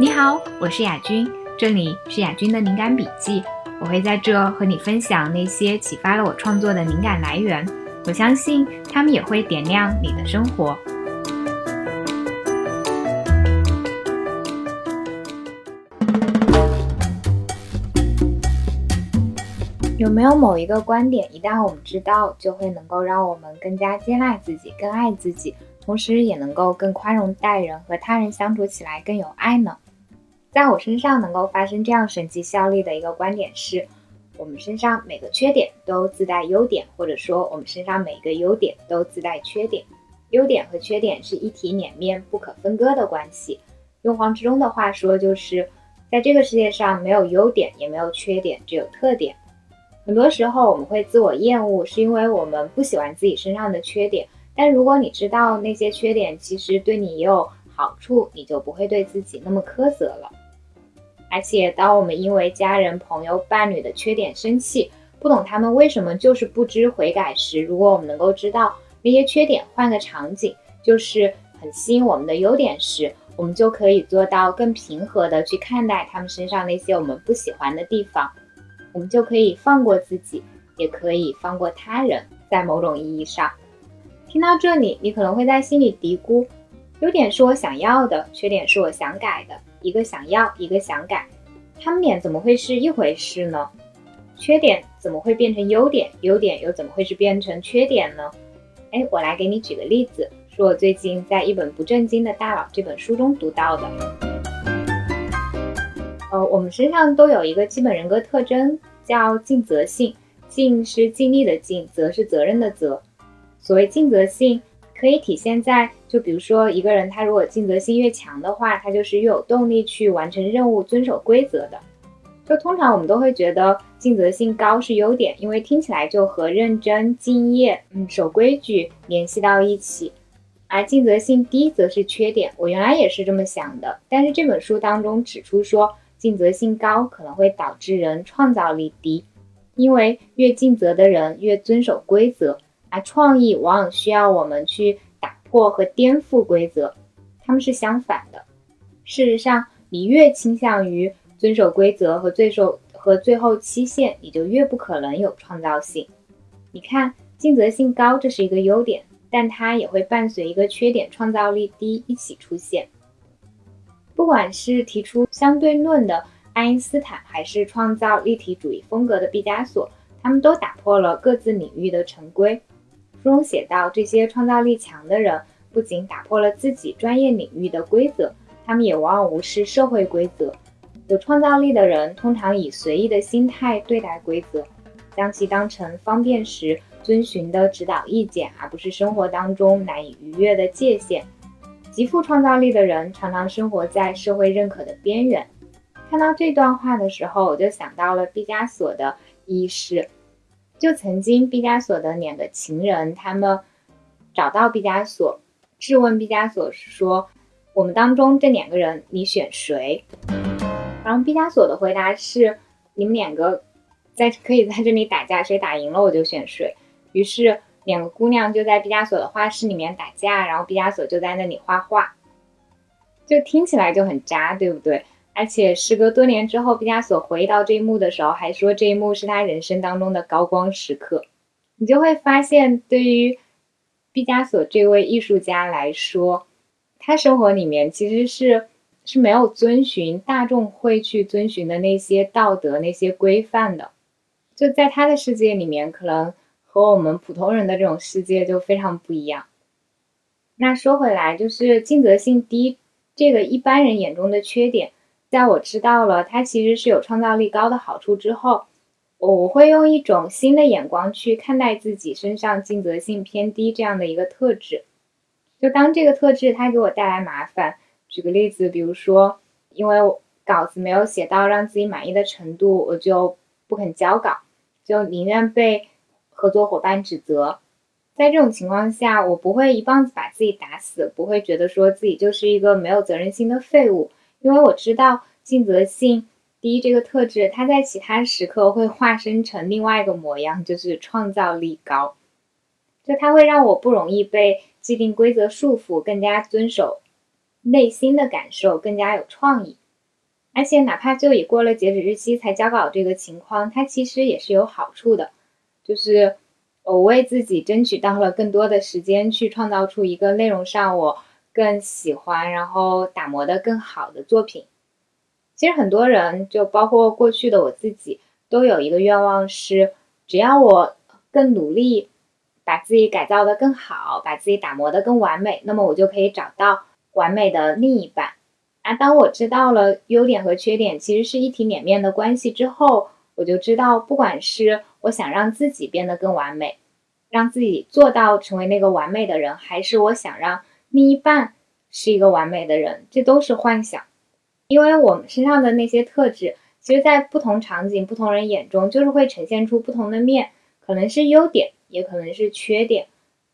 你好，我是雅君，这里是雅君的灵感笔记。我会在这和你分享那些启发了我创作的灵感来源，我相信他们也会点亮你的生活。有没有某一个观点，一旦我们知道，就会能够让我们更加接纳自己、更爱自己，同时也能够更宽容待人，和他人相处起来更有爱呢？在我身上能够发生这样神奇效力的一个观点是，我们身上每个缺点都自带优点，或者说我们身上每一个优点都自带缺点。优点和缺点是一体两面、不可分割的关系。用黄执中的话说，就是在这个世界上没有优点，也没有缺点，只有特点。很多时候我们会自我厌恶，是因为我们不喜欢自己身上的缺点。但如果你知道那些缺点其实对你也有好处，你就不会对自己那么苛责了。而且，当我们因为家人、朋友、伴侣的缺点生气，不懂他们为什么就是不知悔改时，如果我们能够知道那些缺点，换个场景，就是很吸引我们的优点时，我们就可以做到更平和的去看待他们身上那些我们不喜欢的地方。我们就可以放过自己，也可以放过他人。在某种意义上，听到这里，你可能会在心里嘀咕：优点是我想要的，缺点是我想改的。一个想要，一个想改，他们俩怎么会是一回事呢？缺点怎么会变成优点？优点又怎么会是变成缺点呢？哎，我来给你举个例子，是我最近在一本《不正经的大佬》这本书中读到的。呃，我们身上都有一个基本人格特征，叫尽责性。尽是尽力的尽，责是责任的责。所谓尽责性。可以体现在，就比如说一个人，他如果尽责性越强的话，他就是越有动力去完成任务、遵守规则的。就通常我们都会觉得尽责性高是优点，因为听起来就和认真、敬业、嗯守规矩联系到一起。而尽责性低则是缺点。我原来也是这么想的，但是这本书当中指出说，尽责性高可能会导致人创造力低，因为越尽责的人越遵守规则。而创意往往需要我们去破和颠覆规则，他们是相反的。事实上，你越倾向于遵守规则和最受和最后期限，你就越不可能有创造性。你看，尽责性高，这是一个优点，但它也会伴随一个缺点，创造力低一起出现。不管是提出相对论的爱因斯坦，还是创造立体主义风格的毕加索，他们都打破了各自领域的成规。书中写道，这些创造力强的人不仅打破了自己专业领域的规则，他们也往往无视社会规则。有创造力的人通常以随意的心态对待规则，将其当成方便时遵循的指导意见，而不是生活当中难以逾越的界限。极富创造力的人常常生活在社会认可的边缘。看到这段话的时候，我就想到了毕加索的意识。就曾经，毕加索的两个情人，他们找到毕加索，质问毕加索说：“我们当中这两个人，你选谁？”然后毕加索的回答是：“你们两个在可以在这里打架，谁打赢了我就选谁。”于是两个姑娘就在毕加索的画室里面打架，然后毕加索就在那里画画，就听起来就很渣，对不对？而且时隔多年之后，毕加索回忆到这一幕的时候，还说这一幕是他人生当中的高光时刻。你就会发现，对于毕加索这位艺术家来说，他生活里面其实是是没有遵循大众会去遵循的那些道德、那些规范的。就在他的世界里面，可能和我们普通人的这种世界就非常不一样。那说回来，就是尽责性低这个一般人眼中的缺点。在我知道了它其实是有创造力高的好处之后，我会用一种新的眼光去看待自己身上尽责性偏低这样的一个特质。就当这个特质它给我带来麻烦，举个例子，比如说，因为稿子没有写到让自己满意的程度，我就不肯交稿，就宁愿被合作伙伴指责。在这种情况下，我不会一棒子把自己打死，不会觉得说自己就是一个没有责任心的废物。因为我知道尽责性低这个特质，它在其他时刻会化身成另外一个模样，就是创造力高。就它会让我不容易被既定规则束缚，更加遵守内心的感受，更加有创意。而且哪怕就已过了截止日期才交稿这个情况，它其实也是有好处的，就是我为自己争取到了更多的时间去创造出一个内容上我更喜欢，然后打磨的更好的作品。其实很多人，就包括过去的我自己，都有一个愿望是，只要我更努力，把自己改造的更好，把自己打磨的更完美，那么我就可以找到完美的另一半。啊，当我知道了优点和缺点其实是一体两面的关系之后，我就知道，不管是我想让自己变得更完美，让自己做到成为那个完美的人，还是我想让另一半是一个完美的人，这都是幻想。因为我们身上的那些特质，其实，在不同场景、不同人眼中，就是会呈现出不同的面，可能是优点，也可能是缺点。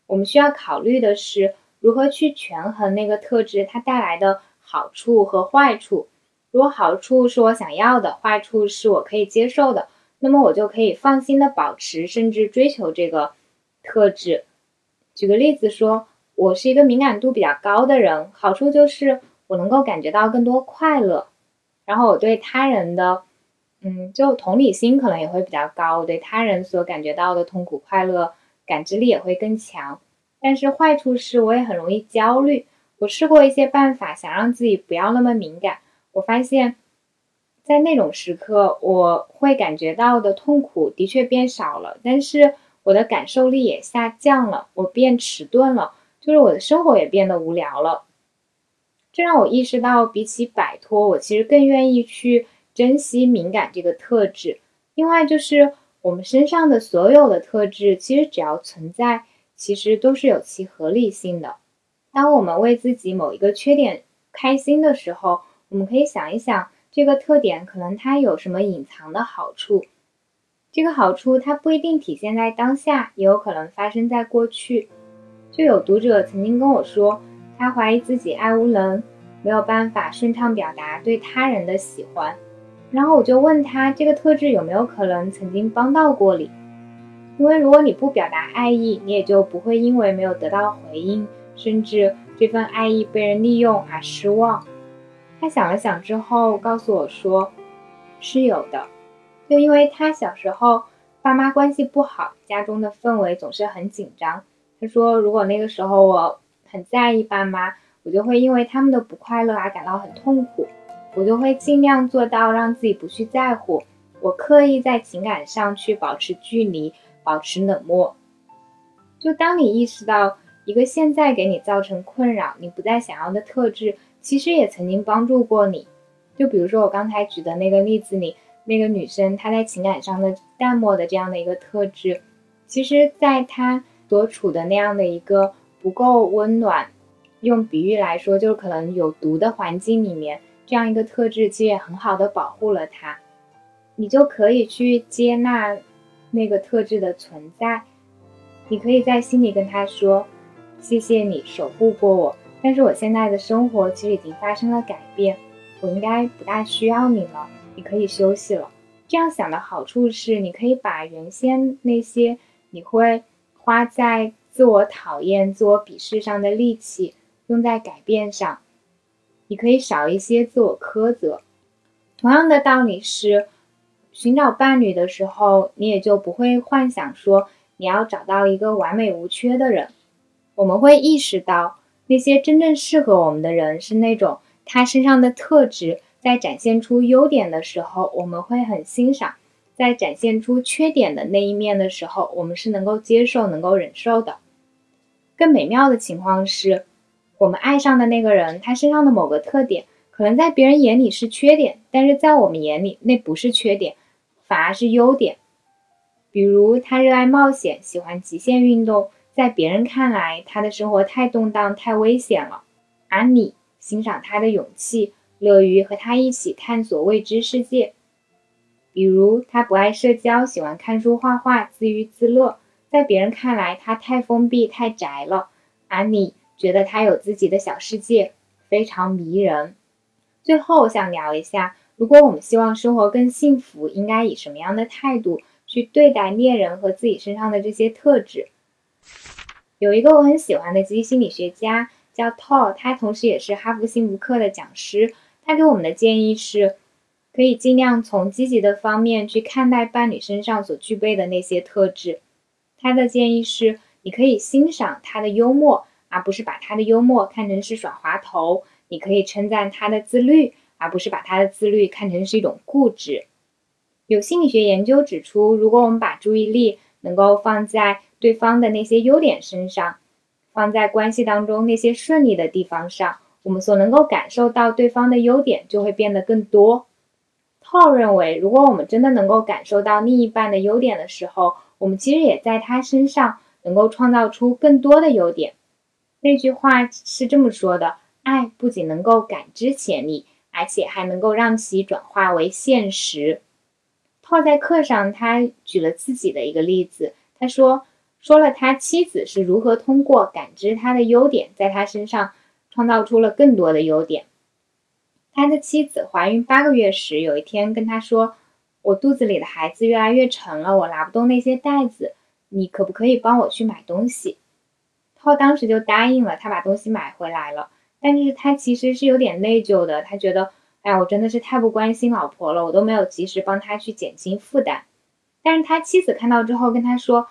我们需要考虑的是，如何去权衡那个特质它带来的好处和坏处。如果好处是我想要的，坏处是我可以接受的，那么我就可以放心的保持，甚至追求这个特质。举个例子说，我是一个敏感度比较高的人，好处就是。我能够感觉到更多快乐，然后我对他人的，嗯，就同理心可能也会比较高，我对他人所感觉到的痛苦、快乐感知力也会更强。但是坏处是，我也很容易焦虑。我试过一些办法，想让自己不要那么敏感，我发现，在那种时刻，我会感觉到的痛苦的确变少了，但是我的感受力也下降了，我变迟钝了，就是我的生活也变得无聊了。这让我意识到，比起摆脱，我其实更愿意去珍惜敏感这个特质。另外，就是我们身上的所有的特质，其实只要存在，其实都是有其合理性的。当我们为自己某一个缺点开心的时候，我们可以想一想，这个特点可能它有什么隐藏的好处。这个好处它不一定体现在当下，也有可能发生在过去。就有读者曾经跟我说。他怀疑自己爱无能，没有办法顺畅表达对他人的喜欢。然后我就问他，这个特质有没有可能曾经帮到过你？因为如果你不表达爱意，你也就不会因为没有得到回应，甚至这份爱意被人利用而失望。他想了想之后，告诉我说，是有的。就因为他小时候爸妈关系不好，家中的氛围总是很紧张。他说，如果那个时候我。很在意爸妈，我就会因为他们的不快乐而感到很痛苦，我就会尽量做到让自己不去在乎，我刻意在情感上去保持距离，保持冷漠。就当你意识到一个现在给你造成困扰、你不再想要的特质，其实也曾经帮助过你。就比如说我刚才举的那个例子里，那个女生她在情感上的淡漠的这样的一个特质，其实在她所处的那样的一个。不够温暖，用比喻来说，就是可能有毒的环境里面，这样一个特质其实也很好的保护了他。你就可以去接纳那个特质的存在，你可以在心里跟他说：“谢谢你守护过我，但是我现在的生活其实已经发生了改变，我应该不大需要你了，你可以休息了。”这样想的好处是，你可以把原先那些你会花在。自我讨厌、自我鄙视上的力气用在改变上，你可以少一些自我苛责。同样的道理是，寻找伴侣的时候，你也就不会幻想说你要找到一个完美无缺的人。我们会意识到，那些真正适合我们的人是那种他身上的特质在展现出优点的时候，我们会很欣赏；在展现出缺点的那一面的时候，我们是能够接受、能够忍受的。更美妙的情况是，我们爱上的那个人，他身上的某个特点，可能在别人眼里是缺点，但是在我们眼里那不是缺点，反而是优点。比如他热爱冒险，喜欢极限运动，在别人看来，他的生活太动荡、太危险了，而你欣赏他的勇气，乐于和他一起探索未知世界。比如他不爱社交，喜欢看书、画画，自娱自乐。在别人看来，他太封闭、太宅了，而你觉得他有自己的小世界，非常迷人。最后，我想聊一下，如果我们希望生活更幸福，应该以什么样的态度去对待恋人和自己身上的这些特质？有一个我很喜欢的积极心理学家叫 t o 他同时也是哈佛幸福课的讲师。他给我们的建议是：可以尽量从积极的方面去看待伴侣身上所具备的那些特质。他的建议是，你可以欣赏他的幽默，而不是把他的幽默看成是耍滑头；你可以称赞他的自律，而不是把他的自律看成是一种固执。有心理学研究指出，如果我们把注意力能够放在对方的那些优点身上，放在关系当中那些顺利的地方上，我们所能够感受到对方的优点就会变得更多。套认为，如果我们真的能够感受到另一半的优点的时候，我们其实也在他身上能够创造出更多的优点。那句话是这么说的：爱不仅能够感知潜力，而且还能够让其转化为现实。套在课上，他举了自己的一个例子，他说说了他妻子是如何通过感知他的优点，在他身上创造出了更多的优点。他的妻子怀孕八个月时，有一天跟他说：“我肚子里的孩子越来越沉了，我拿不动那些袋子，你可不可以帮我去买东西？”涛当时就答应了，他把东西买回来了。但是他其实是有点内疚的，他觉得：“哎，我真的是太不关心老婆了，我都没有及时帮他去减轻负担。”但是他妻子看到之后跟他说：“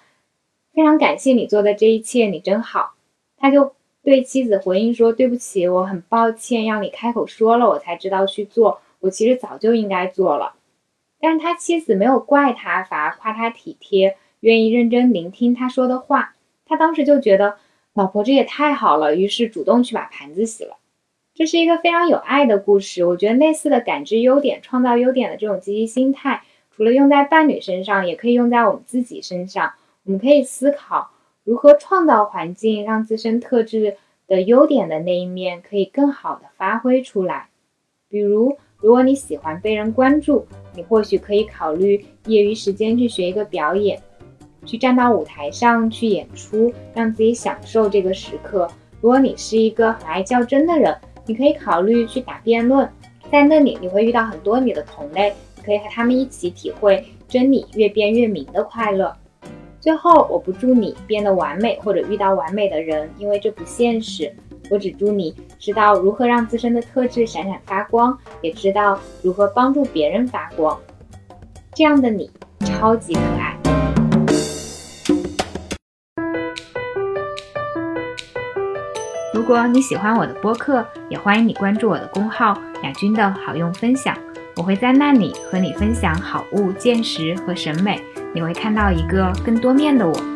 非常感谢你做的这一切，你真好。”他就。对妻子回应说：“对不起，我很抱歉让你开口说了，我才知道去做。我其实早就应该做了。”但是他妻子没有怪他，反而夸他体贴，愿意认真聆听他说的话。他当时就觉得老婆这也太好了，于是主动去把盘子洗了。这是一个非常有爱的故事。我觉得类似的感知优点、创造优点的这种积极心态，除了用在伴侣身上，也可以用在我们自己身上。我们可以思考。如何创造环境，让自身特质的优点的那一面可以更好的发挥出来？比如，如果你喜欢被人关注，你或许可以考虑业余时间去学一个表演，去站到舞台上去演出，让自己享受这个时刻。如果你是一个很爱较真的人，你可以考虑去打辩论，在那里你会遇到很多你的同类，可以和他们一起体会真理越辩越明的快乐。最后，我不祝你变得完美或者遇到完美的人，因为这不现实。我只祝你知道如何让自身的特质闪闪发光，也知道如何帮助别人发光。这样的你超级可爱。如果你喜欢我的播客，也欢迎你关注我的公号“雅君的好用分享”，我会在那里和你分享好物、见识和审美。你会看到一个更多面的我。